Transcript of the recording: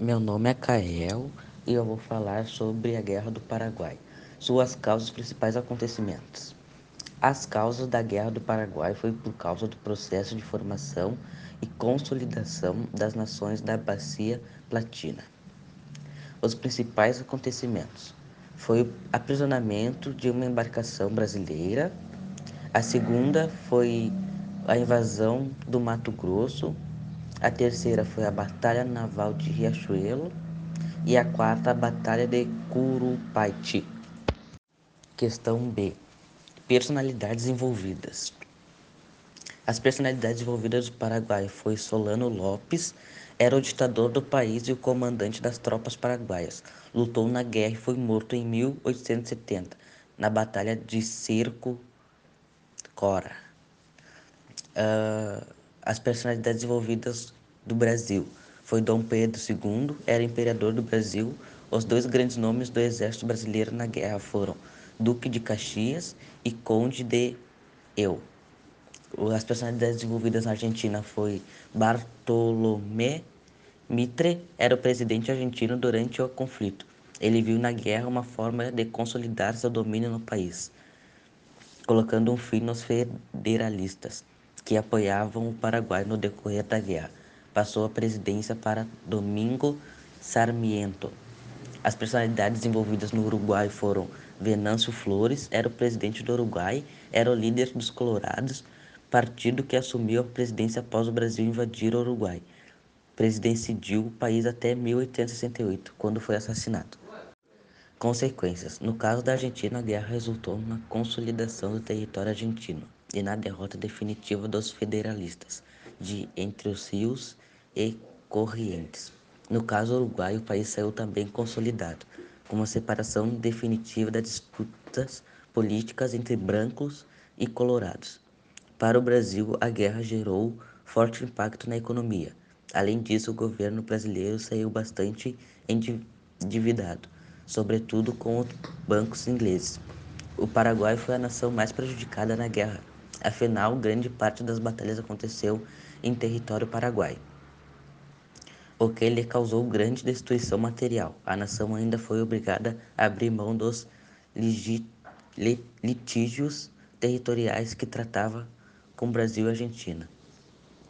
Meu nome é Kael e eu vou falar sobre a Guerra do Paraguai, suas causas principais acontecimentos. As causas da Guerra do Paraguai foi por causa do processo de formação e consolidação das nações da Bacia Latina. Os principais acontecimentos foi o aprisionamento de uma embarcação brasileira, a segunda foi a invasão do Mato Grosso a terceira foi a Batalha Naval de Riachuelo e a quarta a Batalha de Curupaiti. Questão B. Personalidades envolvidas. As personalidades envolvidas do Paraguai foi Solano Lopes, era o ditador do país e o comandante das tropas paraguaias. Lutou na guerra e foi morto em 1870, na Batalha de Cerco Cora. Uh, as personalidades envolvidas do Brasil foi Dom Pedro II, era imperador do Brasil. Os dois grandes nomes do exército brasileiro na guerra foram Duque de Caxias e Conde de Eu. As personalidades envolvidas na Argentina foi Bartolomé Mitre, era o presidente argentino durante o conflito. Ele viu na guerra uma forma de consolidar seu domínio no país, colocando um fim nos federalistas que apoiavam o Paraguai no decorrer da guerra. Passou a presidência para Domingo Sarmiento. As personalidades envolvidas no Uruguai foram Venâncio Flores, era o presidente do Uruguai, era o líder dos Colorados, partido que assumiu a presidência após o Brasil invadir o Uruguai. Presidenciou o país até 1868, quando foi assassinado. Consequências: No caso da Argentina, a guerra resultou na consolidação do território argentino e na derrota definitiva dos federalistas de Entre os Rios e Corrientes. No caso uruguaio, o país saiu também consolidado, com uma separação definitiva das disputas políticas entre brancos e colorados. Para o Brasil, a guerra gerou forte impacto na economia. Além disso, o governo brasileiro saiu bastante endividado, sobretudo com os bancos ingleses. O Paraguai foi a nação mais prejudicada na guerra Afinal, grande parte das batalhas aconteceu em território paraguai, o que lhe causou grande destruição material. A nação ainda foi obrigada a abrir mão dos litígios territoriais que tratava com Brasil e Argentina.